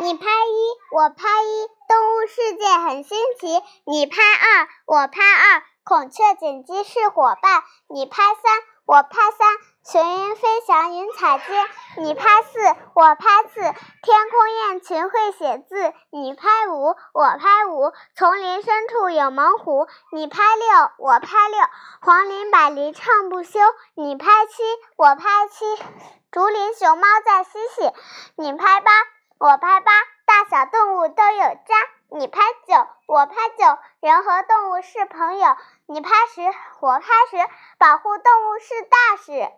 你拍一，我拍一，动物世界很新奇。你拍二，我拍二，孔雀锦鸡是伙伴。你拍三，我拍三，雄鹰飞翔云彩间。你拍四，我拍四，天空雁群会写字。你拍五，我拍五，丛林深处有猛虎。你拍六，我拍六，黄鹂百灵唱不休。你拍七，我拍七，竹林熊猫在嬉戏。你拍八。我拍八，大小动物都有家。你拍九，我拍九，人和动物是朋友。你拍十，我拍十，保护动物是大事。